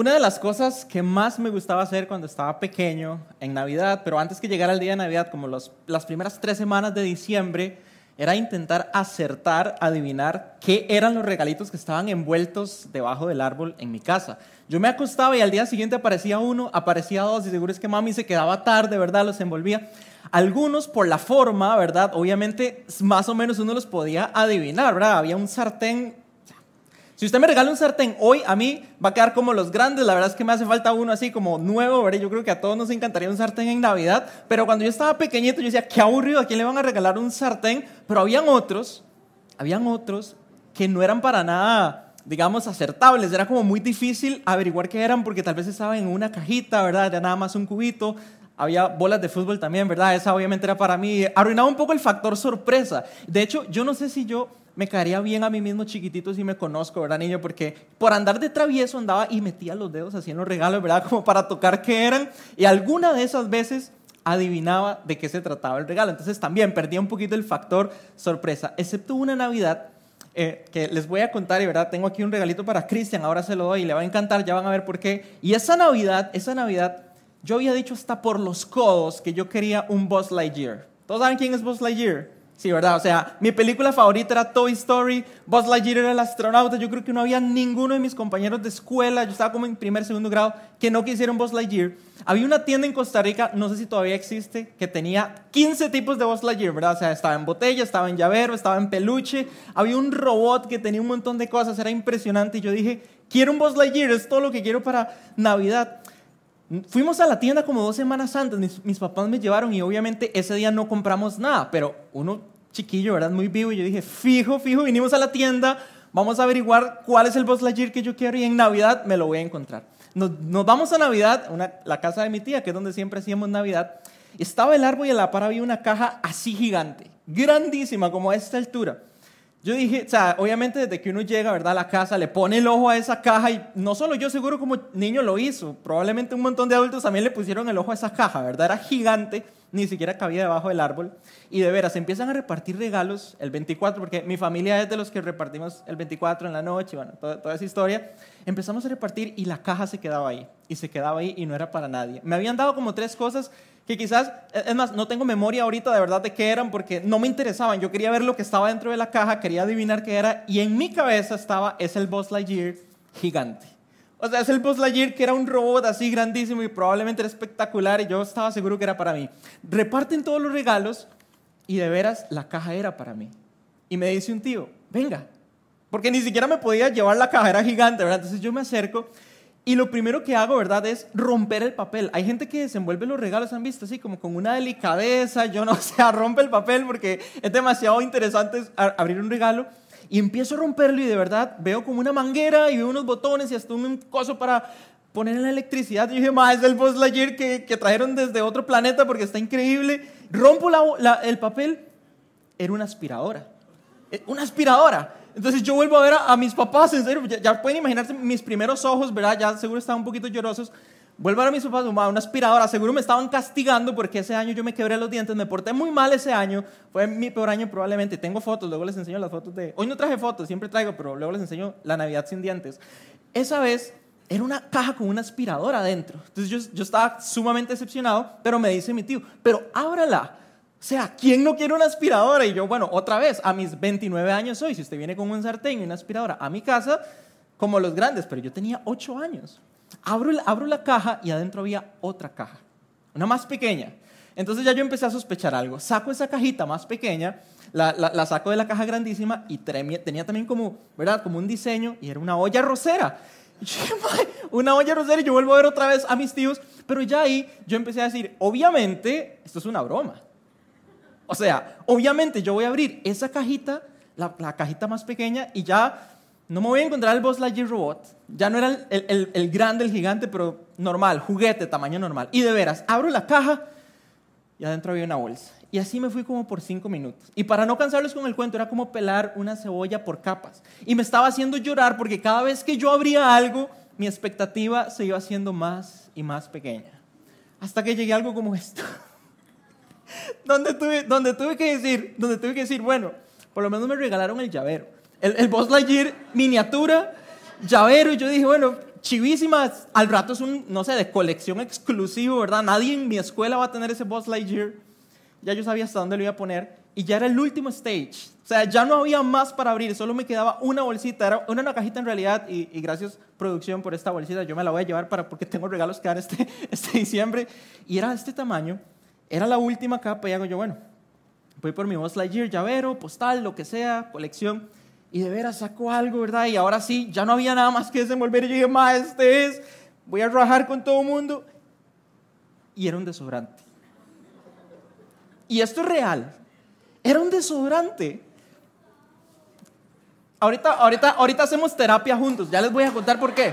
Una de las cosas que más me gustaba hacer cuando estaba pequeño, en Navidad, pero antes que llegara el día de Navidad, como los, las primeras tres semanas de diciembre, era intentar acertar, adivinar qué eran los regalitos que estaban envueltos debajo del árbol en mi casa. Yo me acostaba y al día siguiente aparecía uno, aparecía dos, y seguro es que mami se quedaba tarde, ¿verdad? Los envolvía. Algunos por la forma, ¿verdad? Obviamente más o menos uno los podía adivinar, ¿verdad? Había un sartén si usted me regala un sartén hoy, a mí va a quedar como los grandes. La verdad es que me hace falta uno así como nuevo, ¿verdad? Yo creo que a todos nos encantaría un sartén en Navidad. Pero cuando yo estaba pequeñito, yo decía, qué aburrido, ¿a quién le van a regalar un sartén? Pero habían otros, habían otros que no eran para nada, digamos, acertables. Era como muy difícil averiguar qué eran porque tal vez estaban en una cajita, ¿verdad? Era nada más un cubito. Había bolas de fútbol también, ¿verdad? Esa obviamente era para mí. Arruinaba un poco el factor sorpresa. De hecho, yo no sé si yo me caería bien a mí mismo chiquitito si me conozco, ¿verdad, niño? Porque por andar de travieso andaba y metía los dedos así en los regalos, ¿verdad? Como para tocar qué eran. Y alguna de esas veces adivinaba de qué se trataba el regalo. Entonces también perdía un poquito el factor sorpresa, excepto una Navidad eh, que les voy a contar y verdad, tengo aquí un regalito para Cristian, ahora se lo doy y le va a encantar, ya van a ver por qué. Y esa Navidad, esa Navidad, yo había dicho hasta por los codos que yo quería un Buzz Lightyear. ¿Todos saben quién es Buzz Lightyear? Sí, ¿verdad? O sea, mi película favorita era Toy Story, Buzz Lightyear era el astronauta, yo creo que no había ninguno de mis compañeros de escuela, yo estaba como en primer, segundo grado, que no quisieran Buzz Lightyear. Había una tienda en Costa Rica, no sé si todavía existe, que tenía 15 tipos de Buzz Lightyear, ¿verdad? O sea, estaba en botella, estaba en llavero, estaba en peluche, había un robot que tenía un montón de cosas, era impresionante, y yo dije, quiero un Buzz Lightyear, es todo lo que quiero para Navidad. Fuimos a la tienda como dos semanas antes, mis, papás me llevaron y obviamente ese día no compramos nada, pero uno chiquillo, ¿verdad? Muy vivo y yo dije, fijo, fijo, vinimos a la tienda, vamos a averiguar cuál es el Buzz Lightyear que yo quiero y en Navidad me lo voy a encontrar. Nos, nos vamos a Navidad, una, la casa de mi tía, que es donde siempre hacíamos Navidad, estaba el árbol y a la par había una caja así gigante, grandísima, como a esta altura. Yo dije, o sea, obviamente desde que uno llega, ¿verdad? A la casa, le pone el ojo a esa caja y no solo yo seguro como niño lo hizo, probablemente un montón de adultos también le pusieron el ojo a esa caja, ¿verdad? Era gigante, ni siquiera cabía debajo del árbol. Y de veras, empiezan a repartir regalos el 24, porque mi familia es de los que repartimos el 24 en la noche, bueno, toda, toda esa historia. Empezamos a repartir y la caja se quedaba ahí, y se quedaba ahí y no era para nadie. Me habían dado como tres cosas que quizás, es más, no tengo memoria ahorita de verdad de qué eran porque no me interesaban. Yo quería ver lo que estaba dentro de la caja, quería adivinar qué era y en mi cabeza estaba, es el Buzz Lightyear gigante. O sea, es el Buzz Lightyear que era un robot así grandísimo y probablemente era espectacular y yo estaba seguro que era para mí. Reparten todos los regalos y de veras la caja era para mí. Y me dice un tío, venga, porque ni siquiera me podía llevar la caja, era gigante, ¿verdad? Entonces yo me acerco y lo primero que hago, ¿verdad? Es romper el papel. Hay gente que desenvuelve los regalos, ¿han visto? Así como con una delicadeza, yo no sé, rompe el papel porque es demasiado interesante abrir un regalo. Y empiezo a romperlo y de verdad veo como una manguera y veo unos botones y hasta un coso para poner en la electricidad. Y dije, ma, es el Buzz Lightyear que, que trajeron desde otro planeta porque está increíble. Rompo el papel, era una aspiradora. Eh, una aspiradora. Entonces yo vuelvo a ver a, mis papás, en serio, ya, pueden imaginarse mis primeros ojos, ¿verdad? Ya seguro estaban un poquito llorosos. Vuelvo a ver a mis papás, una aspiradora, seguro me estaban castigando porque ese año yo me quebré los dientes, me porté muy mal ese año, fue mi peor año probablemente. Tengo fotos, luego les enseño las fotos de... Hoy no traje fotos, siempre traigo, pero luego les enseño la Navidad sin dientes. Esa vez era una caja con una aspiradora adentro. Entonces yo, yo estaba sumamente decepcionado, pero me dice mi tío, pero ábrala. O sea, ¿quién no quiere una aspiradora? Y yo, bueno, otra vez, a mis 29 años hoy, si usted viene con un sartén y una aspiradora a mi casa, como los grandes, pero yo tenía 8 años. Abro, abro la caja y adentro había otra caja, una más pequeña. Entonces ya yo empecé a sospechar algo. Saco esa cajita más pequeña, la, la, saco de la caja grandísima y tenía también como, ¿verdad? Como un diseño y era una olla rosera. una olla rosera y yo vuelvo a ver otra vez a mis tíos, pero ya ahí yo empecé a decir, obviamente, esto es una broma. O sea, obviamente yo voy a abrir esa cajita, la, cajita más pequeña, y ya no me voy a encontrar el Buzz Lightyear Robot. Ya no era el, el, grande, el gigante, pero normal, juguete, tamaño normal. Y de veras, abro la caja y adentro había una bolsa. Y así me fui como por cinco minutos. Y para no cansarles con el cuento, era como pelar una cebolla por capas. Y me estaba haciendo llorar porque cada vez que yo abría algo, mi expectativa se iba haciendo más y más pequeña. Hasta que llegué a algo como esto. donde, tuve, donde tuve que decir, donde tuve que decir, bueno, por lo menos me regalaron el llavero. El, el Buzz Lightyear miniatura, llavero, y yo dije, bueno, chivísima. Al rato es un, no sé, de colección exclusivo, ¿verdad? Nadie en mi escuela va a tener ese Buzz Lightyear. Ya yo sabía hasta dónde lo iba a poner. Y ya era el último stage. O sea, ya no había más para abrir. Solo me quedaba una bolsita. Era una, una cajita en realidad. Y, y, gracias, producción, por esta bolsita. Yo me la voy a llevar para, porque tengo regalos que dar este, este diciembre. Y era de este tamaño. Era la última capa. Y hago yo, bueno, voy por mi Buzz Lightyear, llavero, postal, lo que sea, colección y de veras sacó algo, ¿verdad? Y ahora sí, ya no había nada más que desenvolver. Y yo dije, ma, este es, voy a rajar con todo el mundo. Y era un desodorante. Y esto es real. Era un desodorante. Ahorita, ahorita, ahorita hacemos terapia juntos. Ya les voy a contar por qué.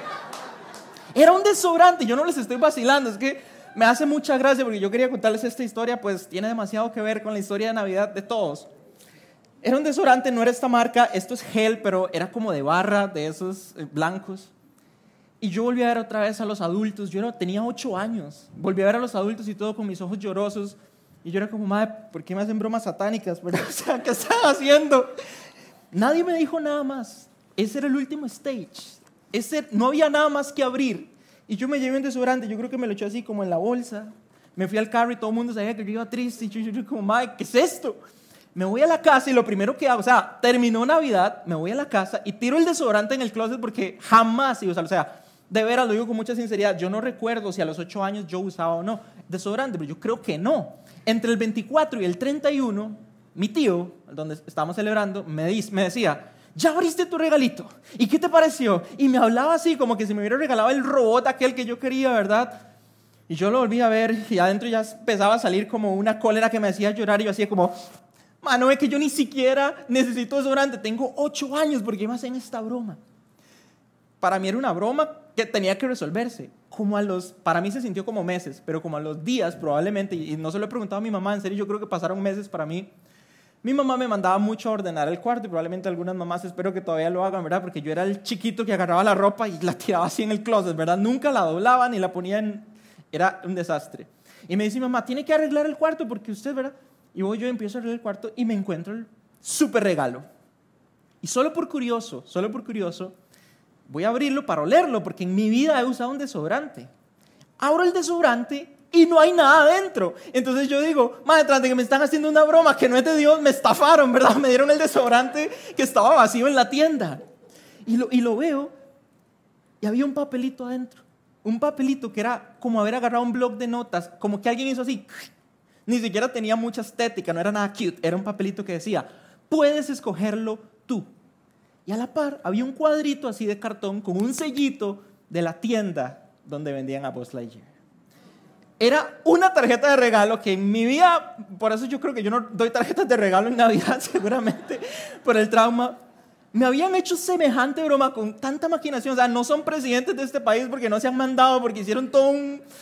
Era un desodorante. Yo no les estoy vacilando. Es que me hace mucha gracia porque yo quería contarles esta historia, pues tiene demasiado que ver con la historia de Navidad de todos. Era un desodorante, no era esta marca, esto es gel, pero era como de barra, de esos eh, blancos. Y yo volví a ver otra vez a los adultos, yo tenía ocho años, volví a ver a los adultos y todo con mis ojos llorosos. Y yo era como, madre, ¿por qué me hacen bromas satánicas? O sea, ¿qué están haciendo? Nadie me dijo nada más. Ese era el último stage. Ese, no había nada más que abrir. Y yo me llevé un desodorante, yo creo que me lo eché así como en la bolsa. Me fui al carro y todo el mundo sabía que yo iba triste. Y yo, yo, yo como, madre, ¿qué es esto? me voy a la casa y lo primero que hago, o sea, terminó Navidad, me voy a la casa y tiro el desodorante en el closet porque jamás iba a usar, o sea, de veras lo digo con mucha sinceridad, yo no recuerdo si a los 8 años yo usaba o no desodorante, pero yo creo que no. Entre el 24 y el 31, mi tío, donde estábamos celebrando, me, me decía, ya abriste tu regalito. ¿Y qué te pareció? Y me hablaba así, como que si me hubiera regalado el robot aquel que yo quería, ¿verdad? Y yo lo volví a ver y adentro ya empezaba a salir como una cólera que me hacía llorar y yo hacía como, Mano, es que yo ni siquiera necesito desodorante. Tengo ocho años porque me hacen esta broma. Para mí era una broma que tenía que resolverse. Como a los, para mí se sintió como meses, pero como a los días probablemente, y no se lo he preguntado a mi mamá, en serio yo creo que pasaron meses para mí. Mi mamá me mandaba mucho a ordenar el cuarto y probablemente algunas mamás espero que todavía lo hagan, ¿verdad? Porque yo era el chiquito que agarraba la ropa y la tiraba así en el closet, ¿verdad? Nunca la doblaba ni la ponía en... Era un desastre. Y me dice, mamá, tiene que arreglar el cuarto porque usted, ¿verdad? Y voy yo, empiezo a abrir el cuarto y me encuentro el súper regalo. Y solo por curioso, solo por curioso, voy a abrirlo para olerlo, porque en mi vida he usado un desodorante. Abro el desodorante y no hay nada adentro. Entonces yo digo, madre, tras de que me están haciendo una broma que no es de Dios, me estafaron, ¿verdad? Me dieron el desodorante que estaba vacío en la tienda. Y lo, y lo veo y había un papelito adentro. Un papelito que era como haber agarrado un blog de notas, como que alguien hizo así ni siquiera tenía mucha estética, no era nada cute. Era un papelito que decía, puedes escogerlo tú. Y a la par había un cuadrito así de cartón con un sellito de la tienda donde vendían a Buzz Lightyear. Era una tarjeta de regalo que en mi vida, por eso yo creo que yo no doy tarjetas de regalo en Navidad seguramente, por el trauma, me habían hecho semejante broma con tanta maquinación. O sea, no son presidentes de este país porque no se han mandado, porque hicieron toda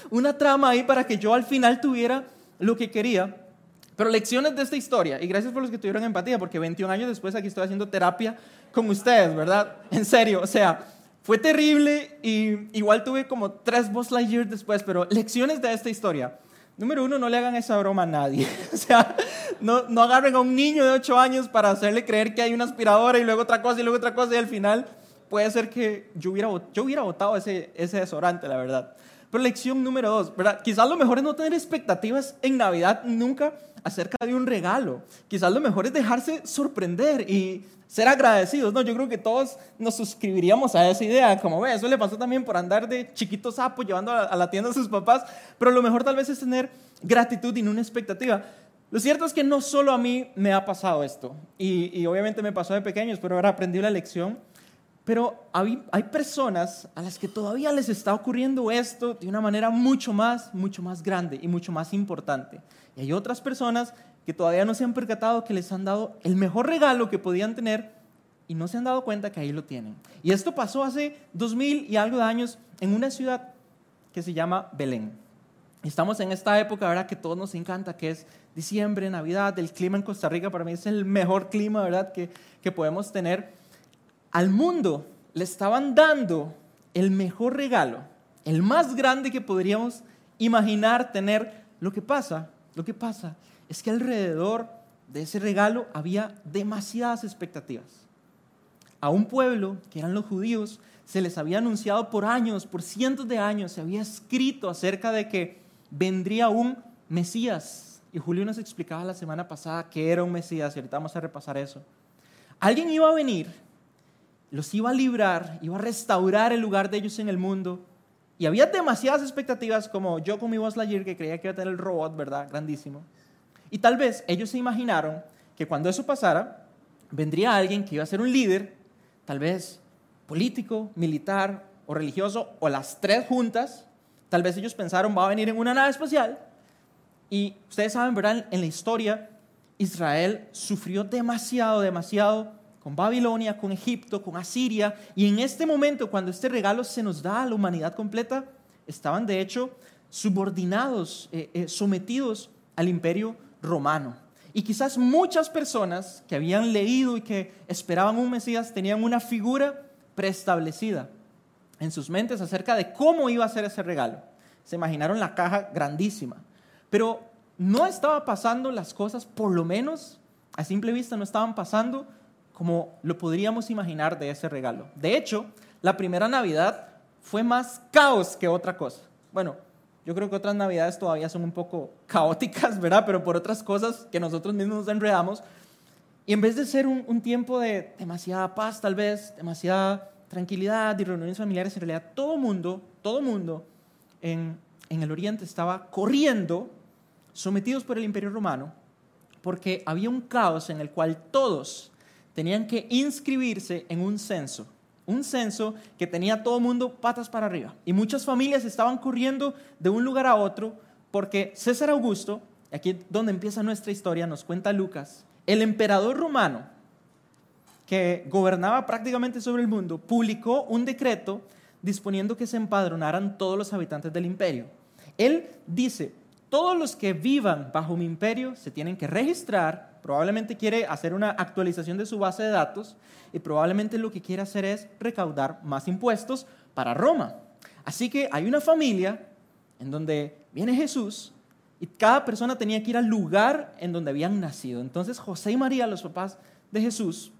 una trama ahí para que yo al final tuviera lo que quería. Pero lecciones de esta historia, y gracias por los que tuvieron empatía, porque 21 años después aquí estoy haciendo terapia con ustedes, ¿verdad? En serio, o sea, fue terrible y igual tuve como tres Buzz Lightyear después, pero lecciones de esta historia. Número uno, no le hagan esa broma a nadie. O sea, no, no agarren a un niño de 8 años para hacerle creer que hay una aspiradora y luego otra cosa y luego otra cosa y al final puede ser que yo hubiera, yo hubiera votado ese, ese desodorante, la verdad. Pero lección número dos, ¿verdad? Quizás lo mejor es no tener expectativas en Navidad nunca acerca de un regalo. Quizás lo mejor es dejarse sorprender y ser agradecidos, ¿no? Yo creo que todos nos suscribiríamos a esa idea, como ve, eso le pasó también por andar de chiquito sapo llevando a la tienda a sus papás, pero lo mejor tal vez es tener gratitud y no una expectativa. Lo cierto es que no solo a mí me ha pasado esto, y, y obviamente me pasó de pequeños, pero ahora aprendí la lección pero hay, personas a las que todavía les está ocurriendo esto de una manera mucho más, mucho más grande y mucho más importante. Y hay otras personas que todavía no se han percatado que les han dado el mejor regalo que podían tener y no se han dado cuenta que ahí lo tienen. Y esto pasó hace dos mil y algo de años en una ciudad que se llama Belén. Estamos en esta época, ¿verdad? Que todos nos encanta, que es diciembre, Navidad, el clima en Costa Rica para mí es el mejor clima, ¿verdad? Que, que podemos tener al mundo le estaban dando el mejor regalo, el más grande que podríamos imaginar tener. Lo que pasa, lo que pasa es que alrededor de ese regalo había demasiadas expectativas. A un pueblo, que eran los judíos, se les había anunciado por años, por cientos de años, se había escrito acerca de que vendría un Mesías. Y Julio nos explicaba la semana pasada que era un Mesías y ahorita vamos a repasar eso. Alguien iba a venir, los iba a librar, iba a restaurar el lugar de ellos en el mundo. Y había demasiadas expectativas, como yo con mi voz que creía que iba a tener el robot, ¿verdad? Grandísimo. Y tal vez ellos se imaginaron que cuando eso pasara, vendría alguien que iba a ser un líder, tal vez político, militar o religioso, o las tres juntas. Tal vez ellos pensaron, va a venir en una nave espacial. Y ustedes saben, ¿verdad? En la historia, Israel sufrió demasiado, demasiado con Babilonia, con Egipto, con Asiria. Y en este momento, cuando este regalo se nos da a la humanidad completa, estaban de hecho subordinados, eh, eh, sometidos al imperio romano. Y quizás muchas personas que habían leído y que esperaban un Mesías tenían una figura preestablecida en sus mentes acerca de cómo iba a ser ese regalo. Se imaginaron la caja grandísima. Pero no estaba pasando las cosas, por lo menos a simple vista, no estaban pasando como lo podríamos imaginar de ese regalo. De hecho, la primera Navidad fue más caos que otra cosa. Bueno, yo creo que otras navidades todavía son un poco caóticas, ¿verdad? Pero por otras cosas que nosotros mismos nos enredamos. Y en vez de ser un, tiempo de demasiada paz, tal vez, demasiada tranquilidad y reuniones familiares, en realidad todo mundo, todo mundo en, el Oriente estaba corriendo, sometidos por el Imperio Romano, porque había un caos en el cual todos tenían que inscribirse en un censo un censo que tenía todo el mundo patas para arriba. Y muchas familias estaban corriendo de un lugar a otro porque César Augusto, aquí donde empieza nuestra historia, nos cuenta Lucas, el emperador romano que gobernaba prácticamente sobre el mundo, publicó un decreto disponiendo que se empadronaran todos los habitantes del imperio. Él dice, todos los que vivan bajo mi imperio se tienen que registrar Probablemente quiere hacer una actualización de su base de datos y probablemente lo que quiere hacer es recaudar más impuestos para Roma. Así que hay una familia en donde viene Jesús y cada persona tenía que ir al lugar en donde habían nacido. Entonces José y María, los papás de Jesús,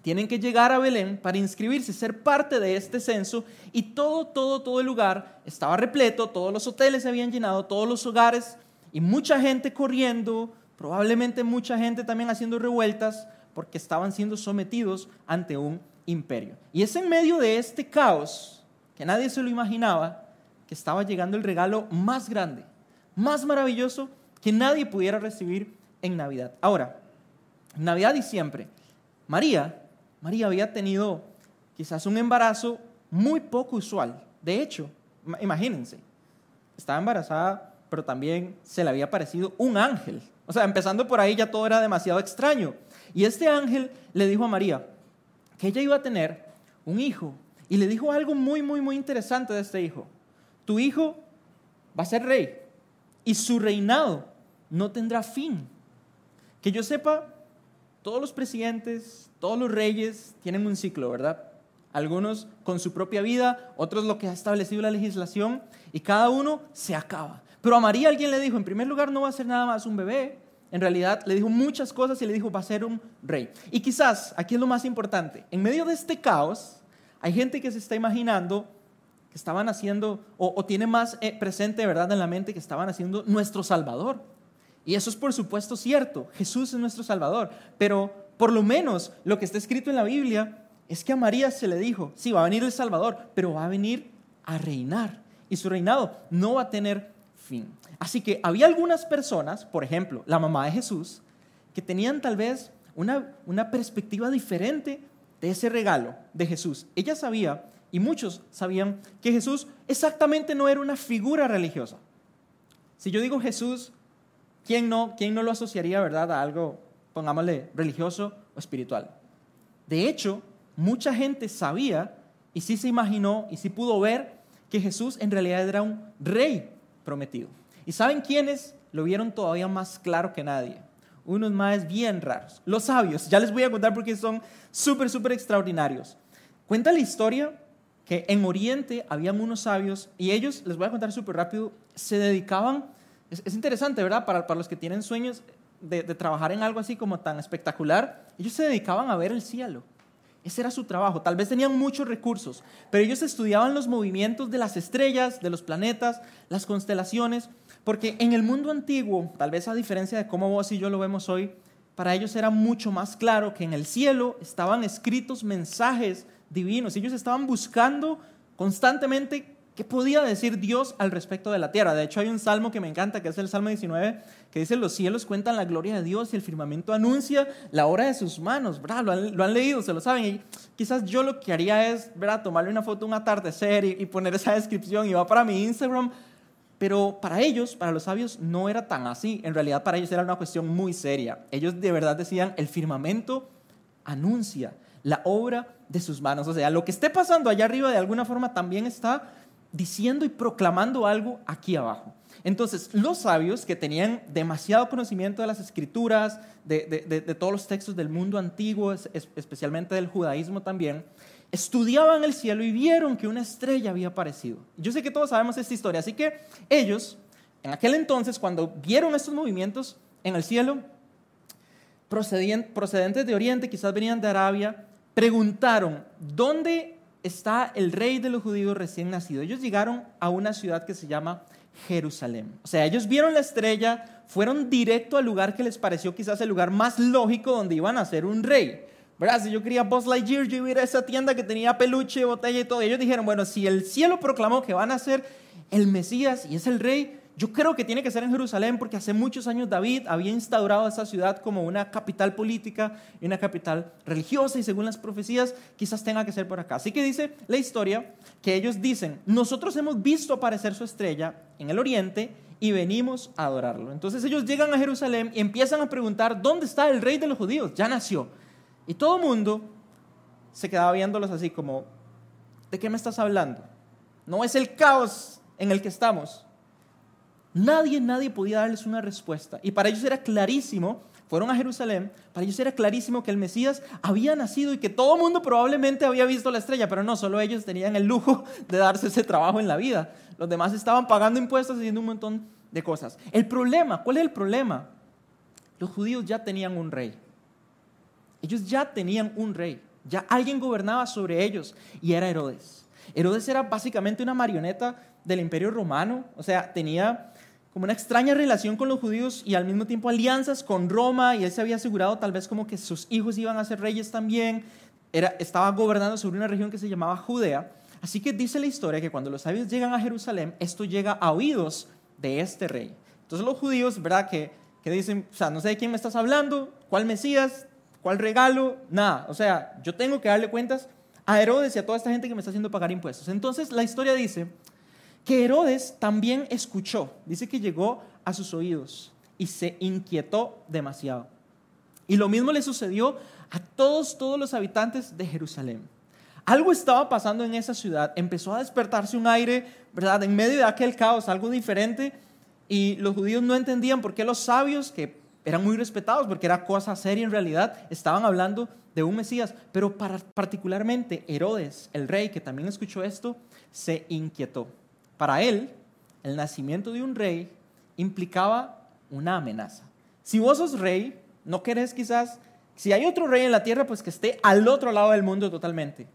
tienen que llegar a Belén para inscribirse, ser parte de este censo y todo, todo, todo el lugar estaba repleto, todos los hoteles se habían llenado, todos los hogares y mucha gente corriendo, Probablemente mucha gente también haciendo revueltas porque estaban siendo sometidos ante un imperio. Y es en medio de este caos, que nadie se lo imaginaba, que estaba llegando el regalo más grande, más maravilloso que nadie pudiera recibir en Navidad. Ahora, Navidad y siempre, María, María había tenido quizás un embarazo muy poco usual. De hecho, imagínense, estaba embarazada, pero también se le había parecido un ángel o sea, empezando por ahí ya todo era demasiado extraño. Y este ángel le dijo a María que ella iba a tener un hijo. Y le dijo algo muy, muy, muy interesante de este hijo. Tu hijo va a ser rey y su reinado no tendrá fin. Que yo sepa, todos los presidentes, todos los reyes tienen un ciclo, ¿verdad? Algunos con su propia vida, otros lo que ha establecido la legislación, y cada uno se acaba. Pero a María alguien le dijo, en primer lugar, no va a ser nada más un bebé. En realidad le dijo muchas cosas y le dijo, va a ser un rey. Y quizás, aquí es lo más importante, en medio de este caos, hay gente que se está imaginando que estaban haciendo, o, tiene más eh, presente, ¿verdad?, en la mente que estaban haciendo nuestro Salvador. Y eso es por supuesto cierto, Jesús es nuestro Salvador. Pero por lo menos lo que está escrito en la Biblia es que a María se le dijo, sí, va a venir el Salvador, pero va a venir a reinar. Y su reinado no va a tener fin. Así que había algunas personas, por ejemplo, la mamá de Jesús, que tenían tal vez una, una perspectiva diferente de ese regalo de Jesús. Ella sabía, y muchos sabían, que Jesús exactamente no era una figura religiosa. Si yo digo Jesús, ¿quién no, quién no lo asociaría, verdad, a algo, pongámosle, religioso o espiritual? De hecho, mucha gente sabía y sí se imaginó y sí pudo ver que Jesús en realidad era un rey prometido. ¿Y saben quiénes lo vieron todavía más claro que nadie? Unos más bien raros. Los sabios. Ya les voy a contar porque son súper, súper extraordinarios. Cuenta la historia que en Oriente habían unos sabios y ellos, les voy a contar súper rápido, se dedicaban, es, interesante, ¿verdad? Para, para, los que tienen sueños de, de trabajar en algo así como tan espectacular, ellos se dedicaban a ver el cielo. Ese era su trabajo. Tal vez tenían muchos recursos, pero ellos estudiaban los movimientos de las estrellas, de los planetas, las constelaciones, porque en el mundo antiguo, tal vez a diferencia de cómo vos y yo lo vemos hoy, para ellos era mucho más claro que en el cielo estaban escritos mensajes divinos. Ellos estaban buscando constantemente ¿Qué podía decir Dios al respecto de la tierra? De hecho, hay un salmo que me encanta, que es el Salmo 19, que dice, los cielos cuentan la gloria de Dios y el firmamento anuncia la obra de sus manos. Lo, han, leído, se lo saben. Y quizás yo lo que haría es ¿verdad? tomarle una foto un atardecer y, y poner esa descripción y va para mi Instagram. Pero para ellos, para los sabios, no era tan así. En realidad, para ellos era una cuestión muy seria. Ellos de verdad decían, el firmamento anuncia la obra de sus manos. O sea, lo que esté pasando allá arriba de alguna forma también está diciendo y proclamando algo aquí abajo. Entonces, los sabios que tenían demasiado conocimiento de las escrituras, de, todos los textos del mundo antiguo, especialmente del judaísmo también, estudiaban el cielo y vieron que una estrella había aparecido. Yo sé que todos sabemos esta historia, así que ellos, en aquel entonces, cuando vieron estos movimientos en el cielo, procedentes de Oriente, quizás venían de Arabia, preguntaron, ¿dónde está el rey de los judíos recién nacido. Ellos llegaron a una ciudad que se llama Jerusalén. O sea, ellos vieron la estrella, fueron directo al lugar que les pareció quizás el lugar más lógico donde iban a ser un rey. ¿Verdad? Si yo quería Buzz Lightyear, yo iba a esa tienda que tenía peluche, botella y todo. ellos dijeron, bueno, si el cielo proclamó que van a ser el Mesías y es el rey, yo creo que tiene que ser en Jerusalén porque hace muchos años David había instaurado esa ciudad como una capital política y una capital religiosa y según las profecías quizás tenga que ser por acá. Así que dice la historia que ellos dicen, nosotros hemos visto aparecer su estrella en el oriente y venimos a adorarlo. Entonces ellos llegan a Jerusalén y empiezan a preguntar, ¿dónde está el rey de los judíos? Ya nació. Y todo el mundo se quedaba viéndolos así como, ¿de qué me estás hablando? No es el caos en el que estamos. Nadie, nadie podía darles una respuesta. Y para ellos era clarísimo, fueron a Jerusalén, para ellos era clarísimo que el Mesías había nacido y que todo el mundo probablemente había visto la estrella, pero no, solo ellos tenían el lujo de darse ese trabajo en la vida. Los demás estaban pagando impuestos, haciendo un montón de cosas. El problema, ¿cuál es el problema? Los judíos ya tenían un rey. Ellos ya tenían un rey. Ya alguien gobernaba sobre ellos y era Herodes. Herodes era básicamente una marioneta del imperio romano, o sea, tenía como una extraña relación con los judíos y al mismo tiempo alianzas con Roma y él se había asegurado tal vez como que sus hijos iban a ser reyes también. Era, estaba gobernando sobre una región que se llamaba Judea. Así que dice la historia que cuando los sabios llegan a Jerusalén, esto llega a oídos de este rey. Entonces los judíos, ¿verdad? Que, que dicen, o sea, no sé de quién me estás hablando, cuál Mesías, cuál regalo, nada. O sea, yo tengo que darle cuentas a Herodes y a toda esta gente que me está haciendo pagar impuestos. Entonces la historia dice que Herodes también escuchó, dice que llegó a sus oídos y se inquietó demasiado. Y lo mismo le sucedió a todos, todos los habitantes de Jerusalén. Algo estaba pasando en esa ciudad, empezó a despertarse un aire, ¿verdad? En medio de aquel caos, algo diferente, y los judíos no entendían por qué los sabios, que eran muy respetados, porque era cosa seria en realidad, estaban hablando de un Mesías, pero particularmente Herodes, el rey, que también escuchó esto, se inquietó. Para él, el nacimiento de un rey implicaba una amenaza. Si vos sos rey, no querés quizás, si hay otro rey en la tierra, pues que esté al otro lado del mundo totalmente.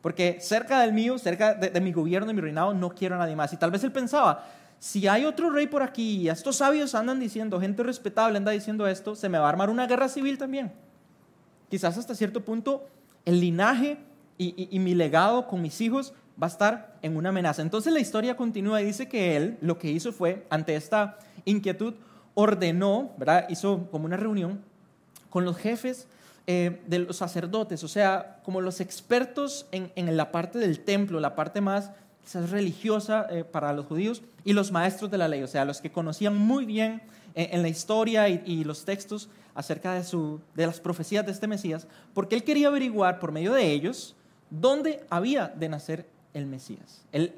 Porque cerca del mío, cerca de, mi gobierno, de mi reinado, no quiero a nadie más. Y tal vez él pensaba, si hay otro rey por aquí y estos sabios andan diciendo, gente respetable anda diciendo esto, se me va a armar una guerra civil también. Quizás hasta cierto punto el linaje y mi legado con mis hijos va a estar en una amenaza. Entonces la historia continúa y dice que él lo que hizo fue, ante esta inquietud, ordenó, ¿verdad? Hizo como una reunión con los jefes eh, de los sacerdotes, o sea, como los expertos en, la parte del templo, la parte más quizás religiosa eh, para los judíos, y los maestros de la ley, o sea, los que conocían muy bien eh, en la historia y, y, los textos acerca de, su, de las profecías de este Mesías, porque él quería averiguar por medio de ellos dónde había de nacer el Mesías. Él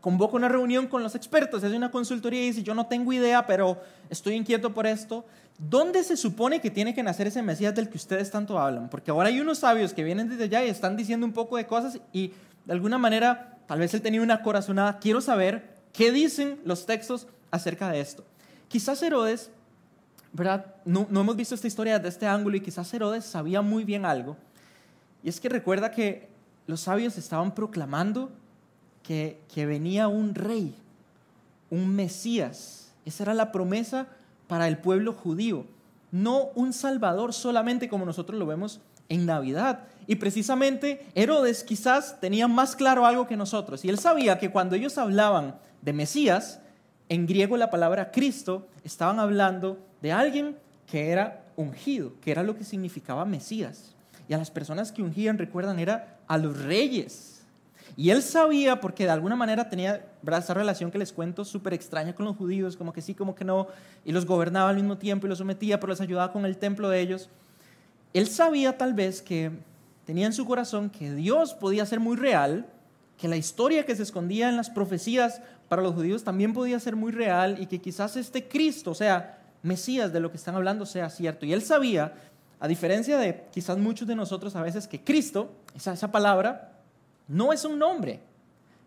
convoca una reunión con los expertos, hace una consultoría y dice, yo no tengo idea, pero estoy inquieto por esto. ¿Dónde se supone que tiene que nacer ese Mesías del que ustedes tanto hablan? Porque ahora hay unos sabios que vienen desde allá y están diciendo un poco de cosas y de alguna manera, tal vez él tenía una corazonada. Quiero saber qué dicen los textos acerca de esto. Quizás Herodes, ¿verdad? No, no hemos visto esta historia desde este ángulo y quizás Herodes sabía muy bien algo Y es que recuerda que los sabios estaban proclamando que, venía un rey, un Mesías. Esa era la promesa para el pueblo judío. No un Salvador solamente como nosotros lo vemos en Navidad. Y precisamente Herodes quizás tenía más claro algo que nosotros. Y él sabía que cuando ellos hablaban de Mesías, en griego la palabra Cristo, estaban hablando de alguien que era ungido, que era lo que significaba Mesías. Y a las personas que ungían, recuerdan, era a los reyes. Y él sabía, porque de alguna manera tenía esa relación que les cuento súper extraña con los judíos, como que sí, como que no, y los gobernaba al mismo tiempo y los sometía, pero les ayudaba con el templo de ellos. Él sabía tal vez que tenía en su corazón que Dios podía ser muy real, que la historia que se escondía en las profecías para los judíos también podía ser muy real y que quizás este Cristo, o sea, Mesías de lo que están hablando sea cierto. Y él sabía, a diferencia de quizás muchos de nosotros a veces, que Cristo, esa, esa palabra, no es un nombre,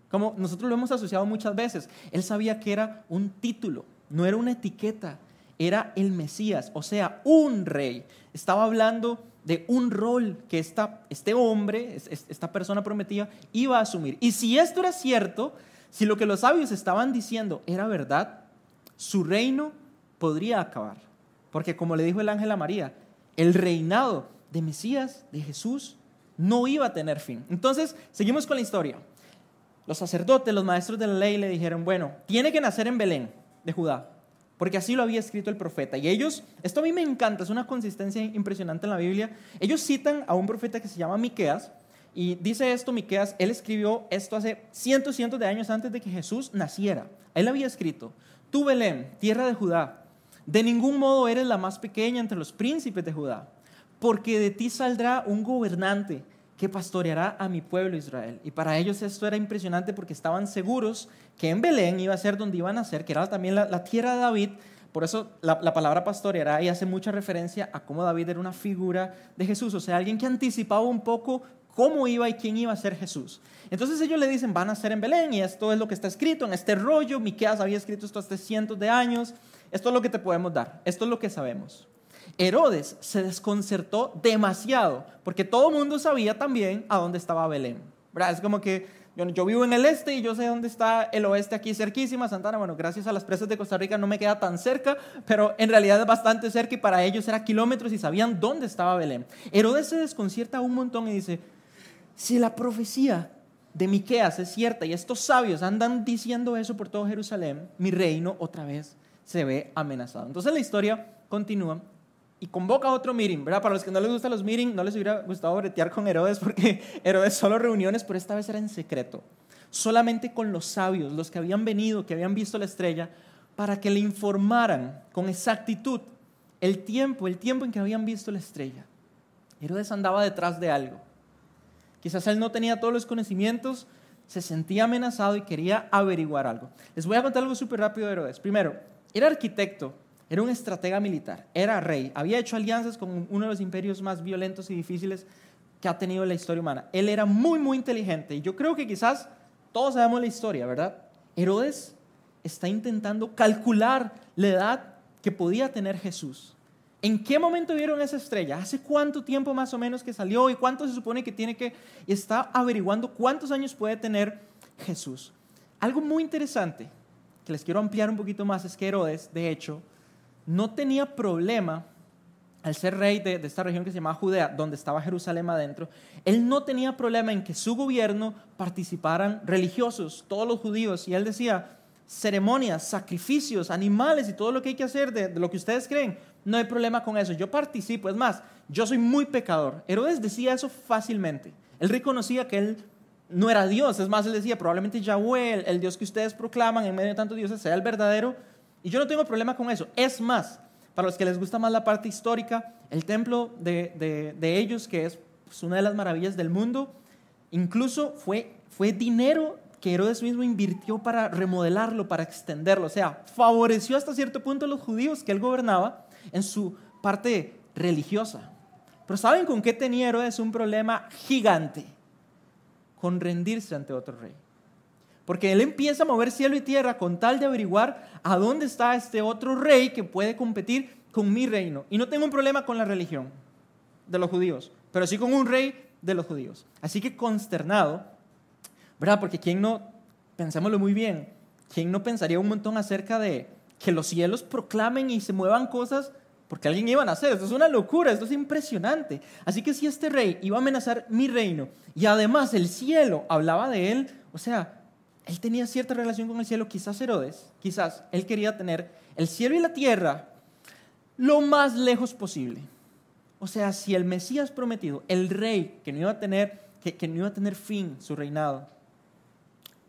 como nosotros lo hemos asociado muchas veces. Él sabía que era un título, no era una etiqueta, era el Mesías, o sea, un rey. Estaba hablando de un rol que esta, este hombre, esta persona prometida, iba a asumir. Y si esto era cierto, si lo que los sabios estaban diciendo era verdad, su reino podría acabar. Porque como le dijo el ángel a María, el reinado de Mesías, de Jesús, no iba a tener fin. Entonces, seguimos con la historia. Los sacerdotes, los maestros de la ley le dijeron, bueno, tiene que nacer en Belén, de Judá, porque así lo había escrito el profeta. Y ellos, esto a mí me encanta, es una consistencia impresionante en la Biblia. Ellos citan a un profeta que se llama Miqueas, y dice esto Miqueas, él escribió esto hace cientos cientos de años antes de que Jesús naciera. Él había escrito, tú Belén, tierra de Judá, de ningún modo eres la más pequeña entre los príncipes de Judá, porque de ti saldrá un gobernante que pastoreará a mi pueblo Israel. Y para ellos esto era impresionante porque estaban seguros que en Belén iba a ser donde iban a ser, que era también la, tierra de David. Por eso la, la, palabra pastoreará y hace mucha referencia a cómo David era una figura de Jesús, o sea, alguien que anticipaba un poco cómo iba y quién iba a ser Jesús. Entonces ellos le dicen, van a ser en Belén y esto es lo que está escrito en este rollo. Miqueas había escrito esto hace cientos de años. Esto es lo que te podemos dar, esto es lo que sabemos. Herodes se desconcertó demasiado porque todo el mundo sabía también a dónde estaba Belén. Es como que yo, vivo en el este y yo sé dónde está el oeste aquí cerquísima, Santana. Bueno, gracias a las presas de Costa Rica no me queda tan cerca, pero en realidad es bastante cerca y para ellos era kilómetros y sabían dónde estaba Belén. Herodes se desconcierta un montón y dice, si la profecía de Miqueas es cierta y estos sabios andan diciendo eso por todo Jerusalén, mi reino otra vez se ve amenazado. Entonces la historia continúa y convoca otro meeting, ¿verdad? Para los que no les gustan los meetings, no les hubiera gustado bretear con Herodes porque Herodes solo reuniones, pero esta vez era en secreto. Solamente con los sabios, los que habían venido, que habían visto la estrella, para que le informaran con exactitud el tiempo, el tiempo en que habían visto la estrella. Herodes andaba detrás de algo. Quizás él no tenía todos los conocimientos, se sentía amenazado y quería averiguar algo. Les voy a contar algo súper rápido de Herodes. Primero, era arquitecto, era un estratega militar, era rey, había hecho alianzas con uno de los imperios más violentos y difíciles que ha tenido la historia humana. Él era muy, muy inteligente y yo creo que quizás todos sabemos la historia, ¿verdad? Herodes está intentando calcular la edad que podía tener Jesús. ¿En qué momento vieron esa estrella? ¿Hace cuánto tiempo más o menos que salió? ¿Y cuánto se supone que tiene que... Y está averiguando cuántos años puede tener Jesús. Algo muy interesante que les quiero ampliar un poquito más es que Herodes, de hecho, no tenía problema al ser rey de, esta región que se llamaba Judea, donde estaba Jerusalén adentro, él no tenía problema en que su gobierno participaran religiosos, todos los judíos, y él decía, ceremonias, sacrificios, animales y todo lo que hay que hacer de, de lo que ustedes creen, no hay problema con eso, yo participo, es más, yo soy muy pecador. Herodes decía eso fácilmente, él reconocía que él no era Dios. Es más, él decía, probablemente Yahweh, el, Dios que ustedes proclaman en medio de tantos dioses, sea el verdadero. Y yo no tengo problema con eso. Es más, para los que les gusta más la parte histórica, el templo de, ellos, que es pues, una de las maravillas del mundo, incluso fue, fue dinero que Herodes mismo invirtió para remodelarlo, para extenderlo. O sea, favoreció hasta cierto punto a los judíos que él gobernaba en su parte religiosa. Pero ¿saben con qué tenía Herodes un problema gigante? Con rendirse ante otro rey. Porque él empieza a mover cielo y tierra con tal de averiguar a dónde está este otro rey que puede competir con mi reino. Y no tengo un problema con la religión de los judíos, pero sí con un rey de los judíos. Así que consternado, ¿verdad? Porque quién no, pensémoslo muy bien, quién no pensaría un montón acerca de que los cielos proclamen y se muevan cosas porque alguien iba a nacer. Esto es una locura, esto es impresionante. Así que si este rey iba a amenazar mi reino y además el cielo hablaba de él, o sea, él tenía cierta relación con el cielo, quizás Herodes, quizás él quería tener el cielo y la tierra lo más lejos posible. O sea, si el Mesías prometido, el rey que no iba a tener, que, no iba a tener fin su reinado,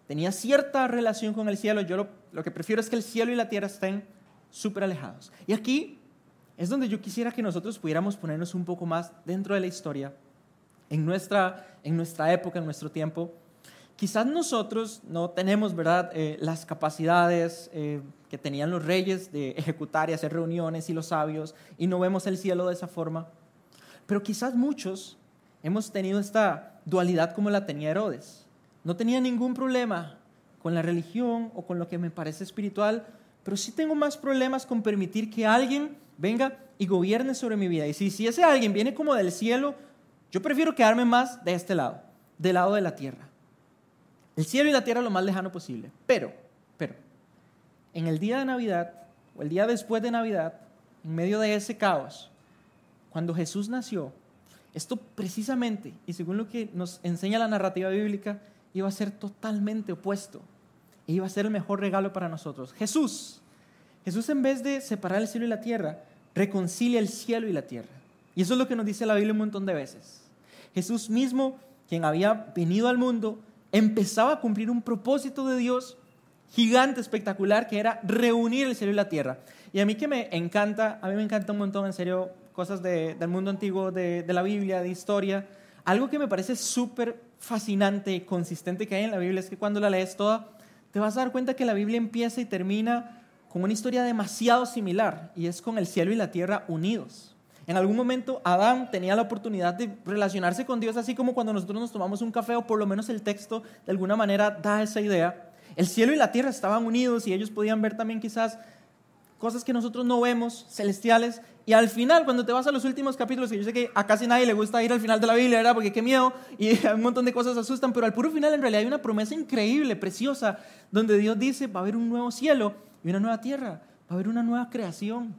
tenía cierta relación con el cielo, yo lo, lo que prefiero es que el cielo y la tierra estén súper alejados. Y aquí es donde yo quisiera que nosotros pudiéramos ponernos un poco más dentro de la historia, en nuestra, en nuestra época, en nuestro tiempo. Quizás nosotros no tenemos, ¿verdad?, eh, las capacidades eh, que tenían los reyes de ejecutar y hacer reuniones y los sabios, y no vemos el cielo de esa forma. Pero quizás muchos hemos tenido esta dualidad como la tenía Herodes. No tenía ningún problema con la religión o con lo que me parece espiritual, pero sí tengo más problemas con permitir que alguien venga y gobierne sobre mi vida. Y si, si ese alguien viene como del cielo, yo prefiero quedarme más de este lado, del lado de la tierra. El cielo y la tierra lo más lejano posible. Pero, pero, en el día de Navidad, o el día después de Navidad, en medio de ese caos, cuando Jesús nació, esto precisamente, y según lo que nos enseña la narrativa bíblica, iba a ser totalmente opuesto. E iba a ser el mejor regalo para nosotros. Jesús, Jesús en vez de separar el cielo y la tierra, reconcilia el cielo y la tierra. Y eso es lo que nos dice la Biblia un montón de veces. Jesús mismo, quien había venido al mundo, empezaba a cumplir un propósito de Dios gigante, espectacular, que era reunir el cielo y la tierra. Y a mí que me encanta, a mí me encanta un montón, en serio, cosas del mundo antiguo, de, de la Biblia, de historia. Algo que me parece súper fascinante y consistente que hay en la Biblia es que cuando la lees toda, te vas a dar cuenta que la Biblia empieza y termina con una historia demasiado similar y es con el cielo y la tierra unidos. En algún momento Adán tenía la oportunidad de relacionarse con Dios así como cuando nosotros nos tomamos un café o por lo menos el texto de alguna manera da esa idea. El cielo y la tierra estaban unidos y ellos podían ver también quizás cosas que nosotros no vemos, celestiales. Y al final, cuando te vas a los últimos capítulos, que yo sé que a casi nadie le gusta ir al final de la Biblia, ¿verdad? Porque qué miedo y un montón de cosas asustan, pero al puro final en realidad hay una promesa increíble, preciosa, donde Dios dice, va a haber un nuevo cielo y una nueva tierra, va a haber una nueva creación.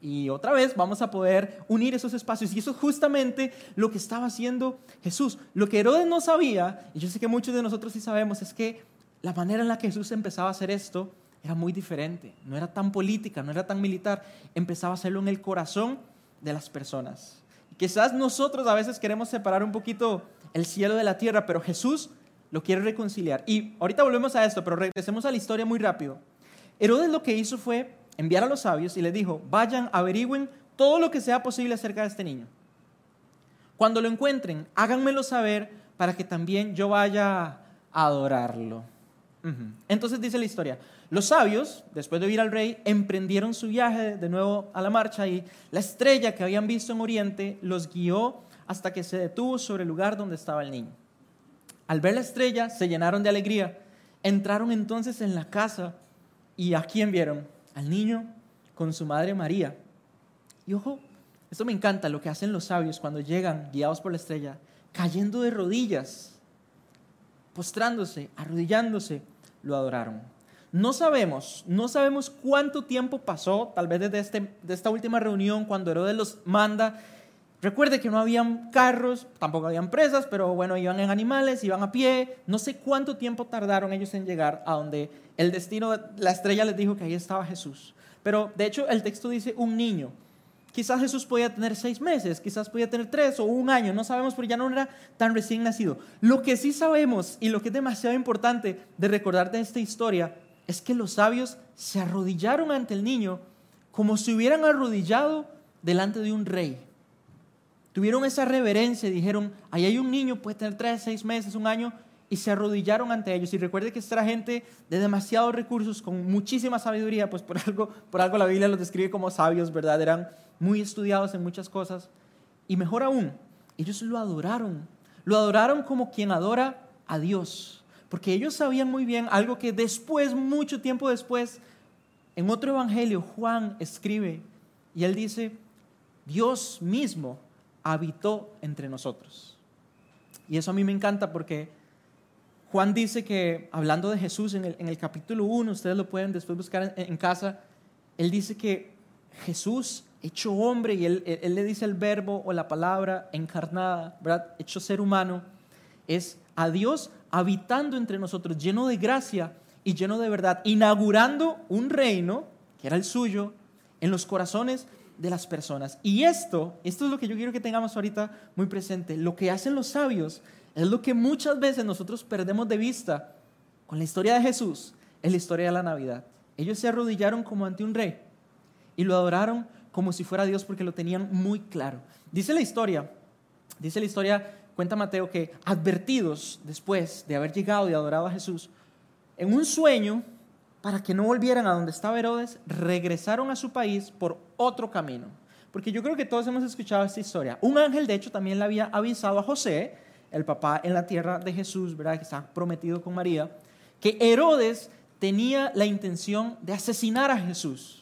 Y otra vez vamos a poder unir esos espacios. Y eso es justamente lo que estaba haciendo Jesús. Lo que Herodes no sabía, y yo sé que muchos de nosotros sí sabemos, es que la manera en la que Jesús empezaba a hacer esto era muy diferente. No era tan política, no era tan militar. Empezaba a hacerlo en el corazón de las personas. Quizás nosotros a veces queremos separar un poquito el cielo de la tierra, pero Jesús lo quiere reconciliar. Y ahorita volvemos a esto, pero regresemos a la historia muy rápido. Herodes lo que hizo fue enviar a los sabios y les dijo, vayan, averigüen todo lo que sea posible acerca de este niño. Cuando lo encuentren, háganmelo saber para que también yo vaya a adorarlo. Entonces dice la historia, los sabios, después de ir al rey, emprendieron su viaje de nuevo a la marcha y la estrella que habían visto en Oriente los guió hasta que se detuvo sobre el lugar donde estaba el niño. Al ver la estrella, se llenaron de alegría. Entraron entonces en la casa ¿Y a quién vieron? Al niño con su madre María. Y ojo, esto me encanta lo que hacen los sabios cuando llegan guiados por la estrella, cayendo de rodillas, postrándose, arrodillándose, lo adoraron. No sabemos, no sabemos cuánto tiempo pasó, tal vez desde este, de esta última reunión, cuando Herodes los manda Recuerde que no habían carros, tampoco habían presas, pero bueno, iban en animales, iban a pie. No sé cuánto tiempo tardaron ellos en llegar a donde el destino, la estrella les dijo que ahí estaba Jesús. Pero de hecho el texto dice un niño. Quizás Jesús podía tener seis meses, quizás podía tener tres o un año, no sabemos, pero ya no era tan recién nacido. Lo que sí sabemos y lo que es demasiado importante de recordar de esta historia es que los sabios se arrodillaron ante el niño como si hubieran arrodillado delante de un rey. Tuvieron esa reverencia y dijeron, ahí hay un niño, puede tener tres, seis meses, un año, y se arrodillaron ante ellos. Y recuerde que esta era gente de demasiados recursos, con muchísima sabiduría, pues por algo, por algo la Biblia los describe como sabios, ¿verdad? Eran muy estudiados en muchas cosas. Y mejor aún, ellos lo adoraron. Lo adoraron como quien adora a Dios. Porque ellos sabían muy bien algo que después, mucho tiempo después, en otro evangelio, Juan escribe, y él dice, Dios mismo habitó entre nosotros. Y eso a mí me encanta porque Juan dice que, hablando de Jesús en el, capítulo 1, ustedes lo pueden después buscar en, casa, él dice que Jesús, hecho hombre, y él, él, le dice el verbo o la palabra encarnada, ¿verdad? hecho ser humano, es a Dios habitando entre nosotros, lleno de gracia y lleno de verdad, inaugurando un reino, que era el suyo, en los corazones de las personas. Y esto, esto es lo que yo quiero que tengamos ahorita muy presente. Lo que hacen los sabios es lo que muchas veces nosotros perdemos de vista con la historia de Jesús, es la historia de la Navidad. Ellos se arrodillaron como ante un rey y lo adoraron como si fuera Dios porque lo tenían muy claro. Dice la historia, dice la historia, cuenta Mateo que advertidos después de haber llegado y adorado a Jesús, en un sueño, para que no volvieran a donde estaba Herodes, regresaron a su país por otro camino. Porque yo creo que todos hemos escuchado esta historia. Un ángel, de hecho, también le había avisado a José, el papá en la tierra de Jesús, ¿verdad? que está prometido con María, que Herodes tenía la intención de asesinar a Jesús.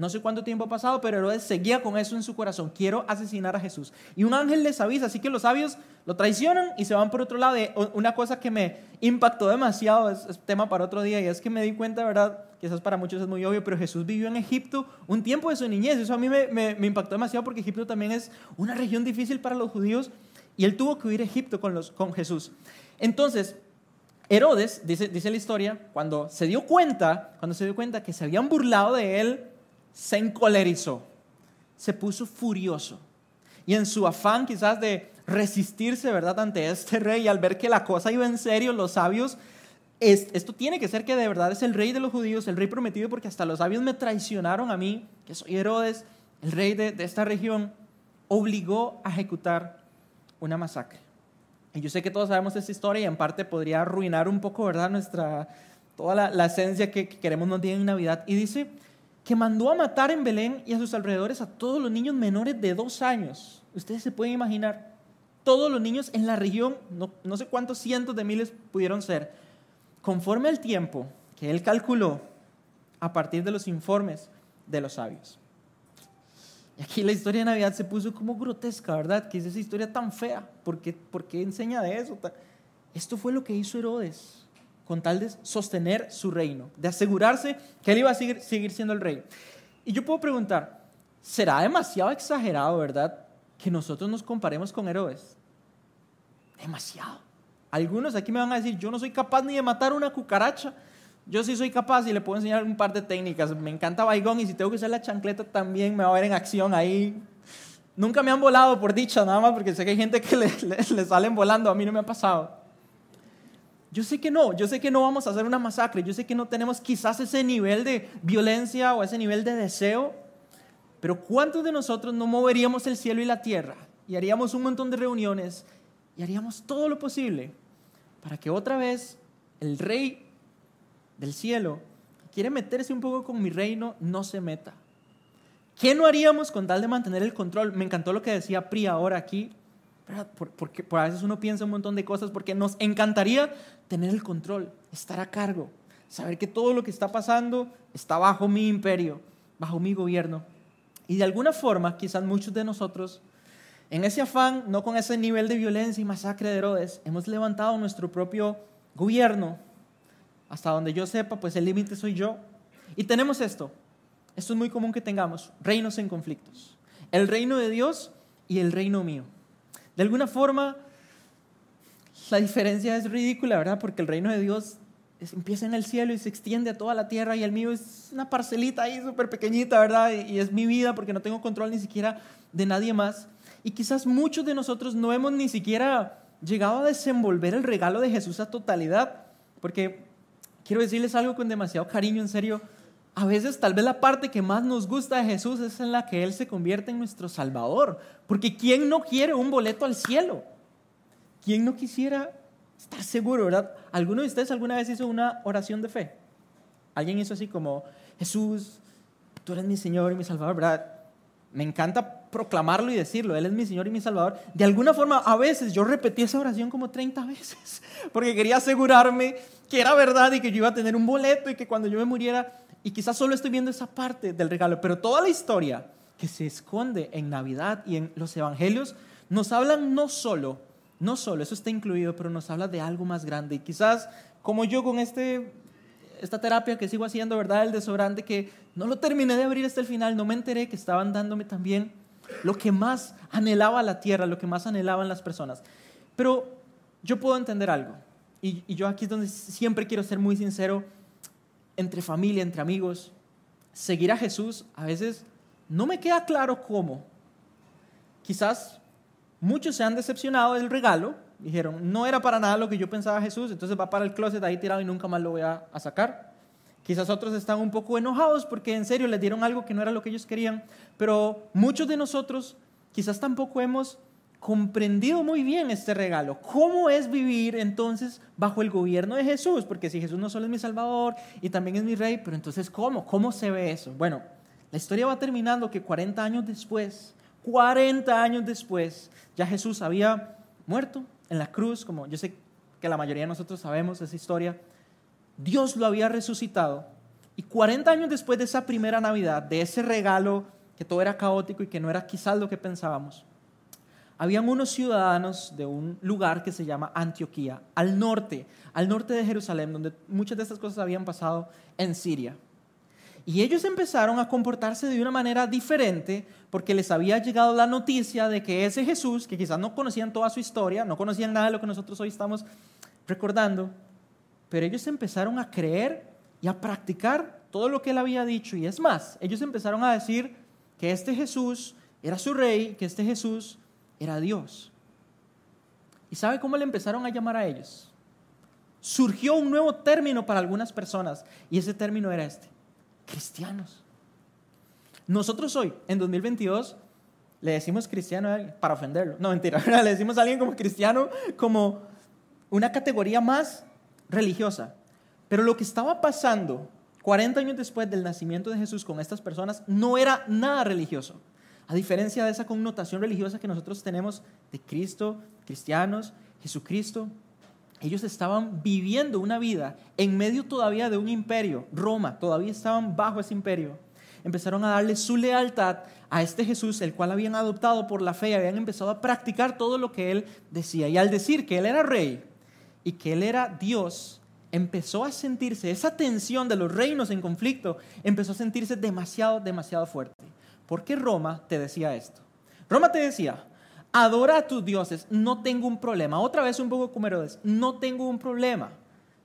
No sé cuánto tiempo ha pasado, pero Herodes seguía con eso en su corazón. Quiero asesinar a Jesús. Y un ángel les avisa, así que los sabios lo traicionan y se van por otro lado. Una cosa que me impactó demasiado, es, tema para otro día, y es que me di cuenta, ¿verdad? Quizás para muchos es muy obvio, pero Jesús vivió en Egipto un tiempo de su niñez. Eso a mí me, me impactó demasiado porque Egipto también es una región difícil para los judíos y él tuvo que huir a Egipto con, los, con Jesús. Entonces, Herodes, dice, dice la historia, cuando se dio cuenta, cuando se dio cuenta que se habían burlado de él, se encolerizó, se puso furioso. Y en su afán quizás de resistirse, ¿verdad?, ante este rey, al ver que la cosa iba en serio, los sabios, esto tiene que ser que de verdad es el rey de los judíos, el rey prometido, porque hasta los sabios me traicionaron a mí, que soy Herodes, el rey de, esta región, obligó a ejecutar una masacre. Y yo sé que todos sabemos esta historia y en parte podría arruinar un poco, ¿verdad?, nuestra, toda la, esencia que, que queremos nos día en Navidad. Y dice, que mandó a matar en Belén y a sus alrededores a todos los niños menores de dos años. Ustedes se pueden imaginar, todos los niños en la región, no, no sé cuántos cientos de miles pudieron ser, conforme al tiempo que él calculó a partir de los informes de los sabios. Y aquí la historia de Navidad se puso como grotesca, ¿verdad? Que es esa historia tan fea. ¿Por qué, por qué enseña de eso? Esto fue lo que hizo Herodes con tal de sostener su reino, de asegurarse que él iba a seguir, siendo el rey. Y yo puedo preguntar, ¿será demasiado exagerado, verdad, que nosotros nos comparemos con Herodes? Demasiado. Algunos aquí me van a decir, yo no soy capaz ni de matar una cucaracha. Yo sí soy capaz y le puedo enseñar un par de técnicas. Me encanta Baigón y si tengo que usar la chancleta también me va a ver en acción ahí. Nunca me han volado por dicha, nada más porque sé que hay gente que le salen volando. A mí no me ha pasado. Yo sé que no, yo sé que no vamos a hacer una masacre, yo sé que no tenemos quizás ese nivel de violencia o ese nivel de deseo, pero ¿cuántos de nosotros no moveríamos el cielo y la tierra y haríamos un montón de reuniones y haríamos todo lo posible para que otra vez el rey del cielo, que quiere meterse un poco con mi reino, no se meta? ¿Qué no haríamos con tal de mantener el control? Me encantó lo que decía Pri ahora aquí, porque por a veces uno piensa un montón de cosas porque nos encantaría tener el control, estar a cargo, saber que todo lo que está pasando está bajo mi imperio, bajo mi gobierno. Y de alguna forma, quizás muchos de nosotros, en ese afán, no con ese nivel de violencia y masacre de Herodes, hemos levantado nuestro propio gobierno. Hasta donde yo sepa, pues el límite soy yo. Y tenemos esto. Esto es muy común que tengamos, reinos en conflictos. El reino de Dios y el reino mío. De alguna forma, la diferencia es ridícula, ¿verdad? Porque el reino de Dios empieza en el cielo y se extiende a toda la tierra y el mío es una parcelita ahí súper pequeñita, ¿verdad? Y, es mi vida porque no tengo control ni siquiera de nadie más. Y quizás muchos de nosotros no hemos ni siquiera llegado a desenvolver el regalo de Jesús a totalidad, porque quiero decirles algo con demasiado cariño, en serio, a veces tal vez la parte que más nos gusta de Jesús es en la que Él se convierte en nuestro Salvador. Porque ¿quién no quiere un boleto al cielo? ¿Quién no quisiera estar seguro, verdad? ¿Alguno de ustedes alguna vez hizo una oración de fe? Alguien hizo así como, Jesús, tú eres mi Señor y mi Salvador, ¿verdad? Me encanta proclamarlo y decirlo, Él es mi Señor y mi Salvador. De alguna forma, a veces yo repetí esa oración como 30 veces, porque quería asegurarme que era verdad y que yo iba a tener un boleto y que cuando yo me muriera y quizás solo estoy viendo esa parte del regalo, pero toda la historia que se esconde en Navidad y en los Evangelios nos hablan no solo no solo, eso está incluido, pero nos habla de algo más grande. Y quizás, como yo con este, esta terapia que sigo haciendo, ¿verdad? El desodorante, que no lo terminé de abrir hasta el final, no me enteré que estaban dándome también lo que más anhelaba la tierra, lo que más anhelaban las personas. Pero yo puedo entender algo, y, y yo aquí es donde siempre quiero ser muy sincero, entre familia, entre amigos, seguir a Jesús a veces no me queda claro cómo. Quizás muchos se han decepcionado del regalo, dijeron, no era para nada lo que yo pensaba Jesús, entonces va para el closet ahí tirado y nunca más lo voy a, a sacar. Quizás otros están un poco enojados porque en serio les dieron algo que no era lo que ellos querían, pero muchos de nosotros quizás tampoco hemos comprendido muy bien este regalo. ¿Cómo es vivir entonces bajo el gobierno de Jesús? Porque si Jesús no solo es mi Salvador y también es mi Rey, pero entonces ¿cómo? ¿Cómo se ve eso? Bueno, la historia va terminando que 40 años después, 40 años después, ya Jesús había muerto en la cruz, como yo sé que la mayoría de nosotros sabemos esa historia. Dios lo había resucitado y 40 años después de esa primera Navidad, de ese regalo que todo era caótico y que no era quizás lo que pensábamos, habían unos ciudadanos de un lugar que se llama Antioquía, al norte, al norte de Jerusalén, donde muchas de estas cosas habían pasado en Siria. Y ellos empezaron a comportarse de una manera diferente porque les había llegado la noticia de que ese Jesús, que quizás no conocían toda su historia, no conocían nada de lo que nosotros hoy estamos recordando, pero ellos empezaron a creer y a practicar todo lo que él había dicho. Y es más, ellos empezaron a decir que este Jesús era su rey, que este Jesús era Dios. ¿Y sabe cómo le empezaron a llamar a ellos? Surgió un nuevo término para algunas personas y ese término era este, cristianos. Nosotros hoy, en 2022, le decimos cristiano a alguien para ofenderlo. No, mentira, le decimos a alguien como cristiano como una categoría más religiosa. Pero lo que estaba pasando 40 años después del nacimiento de Jesús con estas personas no era nada religioso. A diferencia de esa connotación religiosa que nosotros tenemos de Cristo, cristianos, Jesucristo, ellos estaban viviendo una vida en medio todavía de un imperio, Roma, todavía estaban bajo ese imperio. Empezaron a darle su lealtad a este Jesús, el cual habían adoptado por la fe y habían empezado a practicar todo lo que él decía. Y al decir que él era rey y que él era Dios, empezó a sentirse, esa tensión de los reinos en conflicto, empezó a sentirse demasiado, demasiado fuerte. ¿Por qué Roma te decía esto? Roma te decía, adora a tus dioses, no tengo un problema. Otra vez un poco como Herodes, no tengo un problema.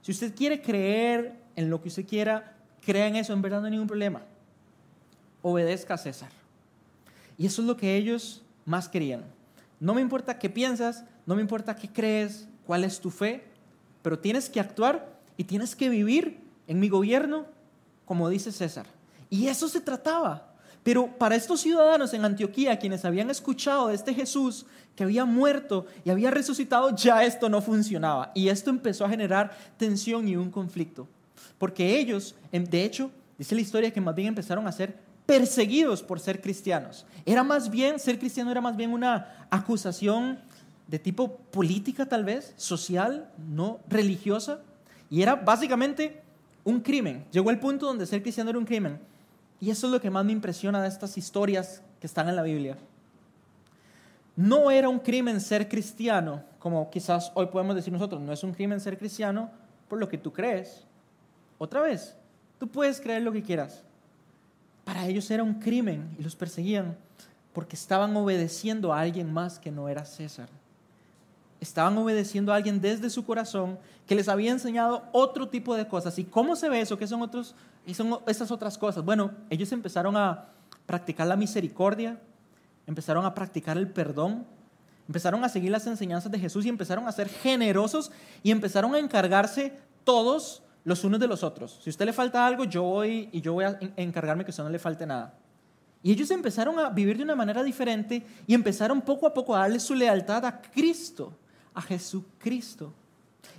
Si usted quiere creer en lo que usted quiera, crea en eso, en verdad no hay ningún problema. Obedezca a César. Y eso es lo que ellos más querían. No me importa qué piensas, no me importa qué crees, cuál es tu fe, pero tienes que actuar y tienes que vivir en mi gobierno como dice César. Y eso se trataba. Pero para estos ciudadanos en Antioquía, quienes habían escuchado de este Jesús que había muerto y había resucitado, ya esto no funcionaba. Y esto empezó a generar tensión y un conflicto. Porque ellos, de hecho, dice la historia que más bien empezaron a ser perseguidos por ser cristianos. Era más bien, ser cristiano era más bien una acusación de tipo política tal vez, social, no religiosa. Y era básicamente un crimen. Llegó el punto donde ser cristiano era un crimen. Y eso es lo que más me impresiona de estas historias que están en la Biblia. No era un crimen ser cristiano, como quizás hoy podemos decir nosotros, no es un crimen ser cristiano por lo que tú crees. Otra vez, tú puedes creer lo que quieras. Para ellos era un crimen y los perseguían porque estaban obedeciendo a alguien más que no era César. Estaban obedeciendo a alguien desde su corazón que les había enseñado otro tipo de cosas. ¿Y cómo se ve eso? ¿Qué son, otros, y son esas otras cosas? Bueno, ellos empezaron a practicar la misericordia, empezaron a practicar el perdón, empezaron a seguir las enseñanzas de Jesús y empezaron a ser generosos y empezaron a encargarse todos los unos de los otros. Si a usted le falta algo, yo voy y yo voy a encargarme que a usted no le falte nada. Y ellos empezaron a vivir de una manera diferente y empezaron poco a poco a darle su lealtad a Cristo a Jesucristo.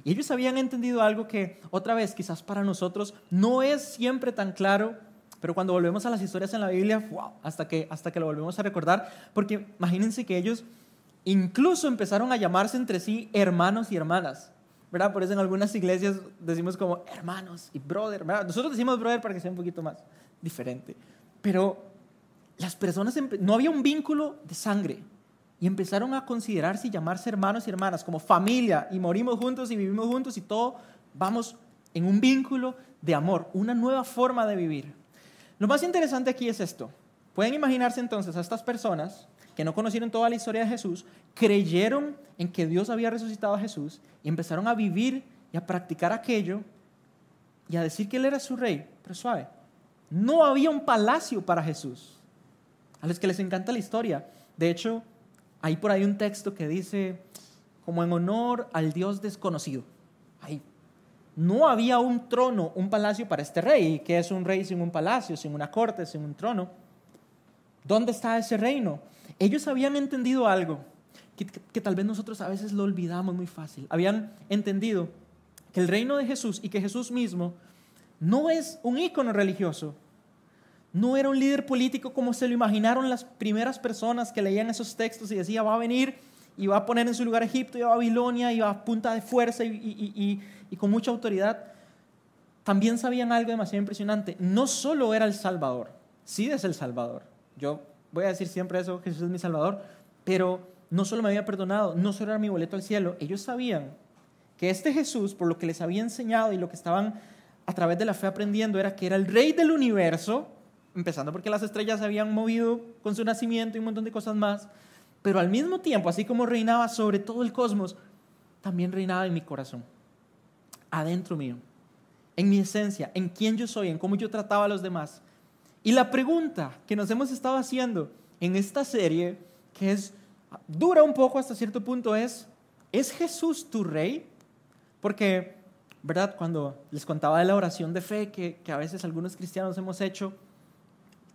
Y ellos habían entendido algo que otra vez quizás para nosotros no es siempre tan claro, pero cuando volvemos a las historias en la Biblia, wow, hasta que, hasta que lo volvemos a recordar, porque imagínense que ellos incluso empezaron a llamarse entre sí hermanos y hermanas. ¿verdad? Por eso en algunas iglesias decimos como hermanos y brother. Nosotros decimos brother para que sea un poquito más diferente. Pero las personas, no había un vínculo de sangre, y empezaron a considerarse y llamarse hermanos y hermanas, como familia, y morimos juntos y vivimos juntos y todo, vamos en un vínculo de amor, una nueva forma de vivir. Lo más interesante aquí es esto. Pueden imaginarse entonces a estas personas que no conocieron toda la historia de Jesús, creyeron en que Dios había resucitado a Jesús y empezaron a vivir y a practicar aquello y a decir que Él era su rey. Pero suave, no había un palacio para Jesús. A los que les encanta la historia. De hecho, hay por ahí un texto que dice, como en honor al Dios desconocido. Ahí. No había un trono, un palacio para este rey. ¿Qué es un rey sin un palacio, sin una corte, sin un trono? ¿Dónde está ese reino? Ellos habían entendido algo que, que, tal vez nosotros a veces lo olvidamos muy fácil. Habían entendido que el reino de Jesús y que Jesús mismo no es un ícono religioso, no era un líder político como se lo imaginaron las primeras personas que leían esos textos y decía, va a venir y va a poner en su lugar Egipto y a Babilonia y va a punta de fuerza y, y con mucha autoridad. También sabían algo demasiado impresionante. No solo era el Salvador, sí es el Salvador. Yo voy a decir siempre eso, Jesús es mi Salvador, pero no solo me había perdonado, no solo era mi boleto al cielo, ellos sabían que este Jesús, por lo que les había enseñado y lo que estaban a través de la fe aprendiendo, era que era el rey del universo empezando porque las estrellas se habían movido con su nacimiento y un montón de cosas más, pero al mismo tiempo, así como reinaba sobre todo el cosmos, también reinaba en mi corazón, adentro mío, en mi esencia, en quién yo soy, en cómo yo trataba a los demás. Y la pregunta que nos hemos estado haciendo en esta serie, que es dura un poco hasta cierto punto, es, ¿es Jesús tu rey? Porque, ¿verdad? Cuando les contaba de la oración de fe que, que a veces algunos cristianos hemos hecho,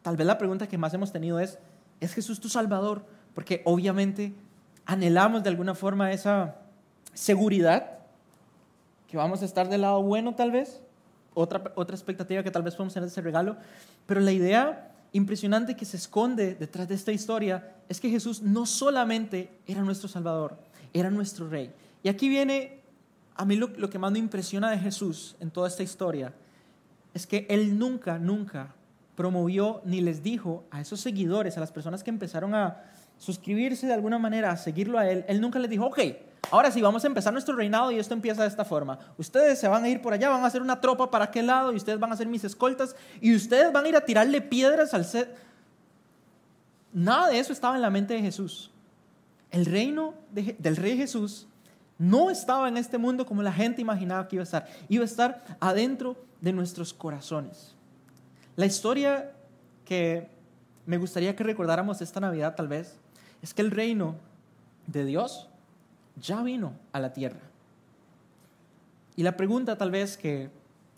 Tal vez la pregunta que más hemos tenido es, ¿es Jesús tu Salvador? Porque obviamente anhelamos de alguna forma esa seguridad, que vamos a estar del lado bueno tal vez, otra, otra expectativa que tal vez podemos tener de ese regalo, pero la idea impresionante que se esconde detrás de esta historia es que Jesús no solamente era nuestro Salvador, era nuestro Rey. Y aquí viene a mí lo, lo que más me impresiona de Jesús en toda esta historia, es que Él nunca, nunca promovió ni les dijo a esos seguidores, a las personas que empezaron a suscribirse de alguna manera, a seguirlo a él, él nunca les dijo, ok, ahora sí, vamos a empezar nuestro reinado y esto empieza de esta forma. Ustedes se van a ir por allá, van a hacer una tropa para aquel lado y ustedes van a ser mis escoltas y ustedes van a ir a tirarle piedras al ser... Nada de eso estaba en la mente de Jesús. El reino del rey Jesús no estaba en este mundo como la gente imaginaba que iba a estar. Iba a estar adentro de nuestros corazones. La historia que me gustaría que recordáramos esta Navidad tal vez es que el reino de Dios ya vino a la tierra. Y la pregunta tal vez que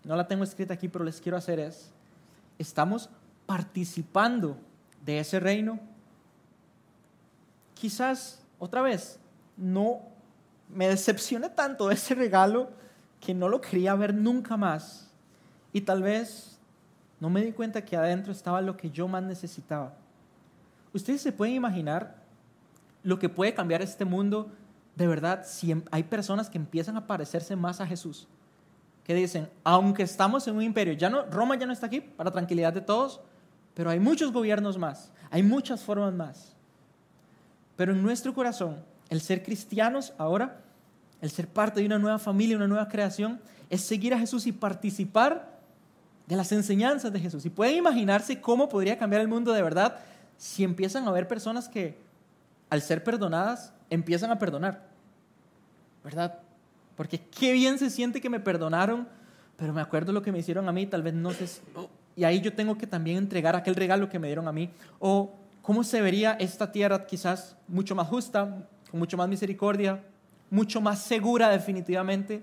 no la tengo escrita aquí, pero les quiero hacer es, ¿estamos participando de ese reino? Quizás, otra vez, no me decepcione tanto ese regalo que no lo quería ver nunca más. Y tal vez no me di cuenta que adentro estaba lo que yo más necesitaba. Ustedes se pueden imaginar lo que puede cambiar este mundo de verdad si em, hay personas que empiezan a parecerse más a Jesús. Que dicen, aunque estamos en un imperio, ya no, Roma ya no está aquí para tranquilidad de todos, pero hay muchos gobiernos más, hay muchas formas más. Pero en nuestro corazón, el ser cristianos ahora, el ser parte de una nueva familia, una nueva creación, es seguir a Jesús y participar de las enseñanzas de Jesús. Y pueden imaginarse cómo podría cambiar el mundo de verdad si empiezan a ver personas que, al ser perdonadas, empiezan a perdonar. ¿Verdad? Porque qué bien se siente que me perdonaron, pero me acuerdo lo que me hicieron a mí, tal vez no sé. Y ahí yo tengo que también entregar aquel regalo que me dieron a mí. O cómo se vería esta tierra quizás mucho más justa, con mucho más misericordia, mucho más segura definitivamente,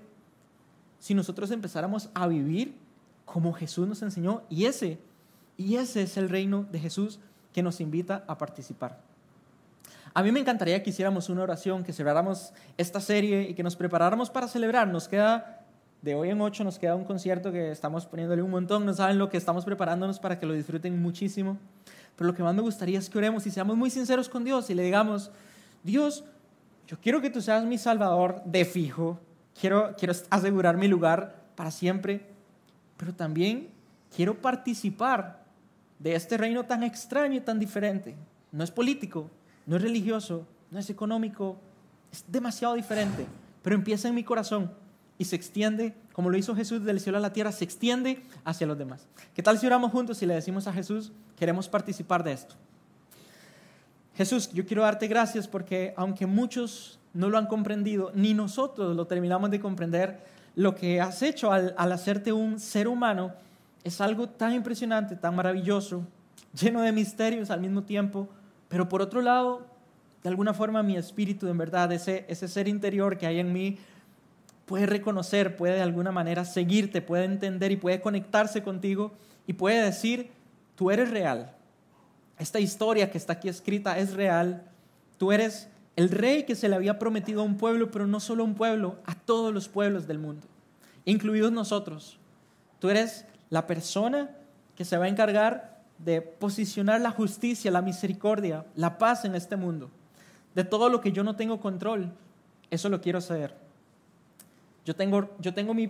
si nosotros empezáramos a vivir como Jesús nos enseñó y ese, y ese es el reino de Jesús que nos invita a participar. A mí me encantaría que hiciéramos una oración, que cerráramos esta serie y que nos preparáramos para celebrar. Nos queda, de hoy en ocho, nos queda un concierto que estamos poniéndole un montón. No saben lo que estamos preparándonos para que lo disfruten muchísimo. Pero lo que más me gustaría es que oremos y seamos muy sinceros con Dios y le digamos, Dios, yo quiero que tú seas mi Salvador de fijo. Quiero, quiero asegurar mi lugar para siempre pero también quiero participar de este reino tan extraño y tan diferente. No es político, no es religioso, no es económico, es demasiado diferente, pero empieza en mi corazón y se extiende, como lo hizo Jesús del cielo a la tierra, se extiende hacia los demás. ¿Qué tal si oramos juntos y le decimos a Jesús, queremos participar de esto? Jesús, yo quiero darte gracias porque aunque muchos no lo han comprendido, ni nosotros lo terminamos de comprender, lo que has hecho al, hacerte un ser humano es algo tan impresionante, tan maravilloso, lleno de misterios al mismo tiempo, pero por otro lado, de alguna forma mi espíritu, en verdad, ese, ese ser interior que hay en mí, puede reconocer, puede de alguna manera seguirte, puede entender y puede conectarse contigo y puede decir, tú eres real, esta historia que está aquí escrita es real. Tú eres el rey que se le había prometido a un pueblo, pero no solo a un pueblo, a todos los pueblos del mundo, incluidos nosotros. Tú eres la persona que se va a encargar de posicionar la justicia, la misericordia, la paz en este mundo. De todo lo que yo no tengo control, eso lo quiero saber. Yo tengo, yo tengo mi,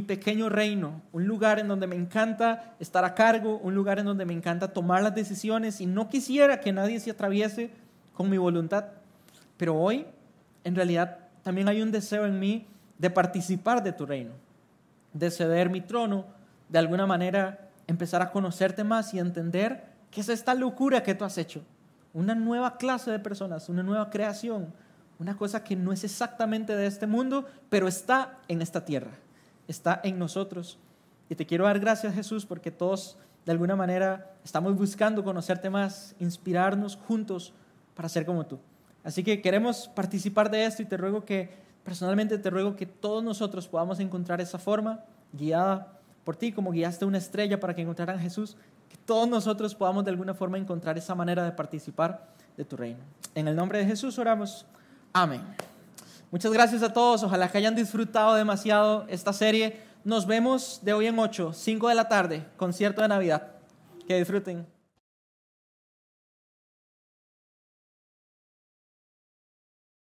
pequeño reino, un lugar en donde me encanta estar a cargo, un lugar en donde me encanta tomar las decisiones y no quisiera que nadie se atraviese con mi voluntad. Pero hoy, en realidad, también hay un deseo en mí de participar de tu reino, de ceder mi trono, de alguna manera empezar a conocerte más y entender qué es esta locura que tú has hecho. Una nueva clase de personas, una nueva creación, una cosa que no es exactamente de este mundo, pero está en esta tierra, está en nosotros. Y te quiero dar gracias Jesús porque todos de alguna manera estamos buscando conocerte más, inspirarnos juntos para ser como tú. Así que queremos participar de esto y te ruego que, personalmente te ruego que todos nosotros podamos encontrar esa forma guiada por ti, como guiaste una estrella para que encontraran a Jesús, que todos nosotros podamos de alguna forma encontrar esa manera de participar de tu reino. En el nombre de Jesús oramos. Amén. Muchas gracias a todos. Ojalá que hayan disfrutado demasiado esta serie. Nos vemos de hoy en 8, 5 de la tarde, concierto de Navidad. Que disfruten.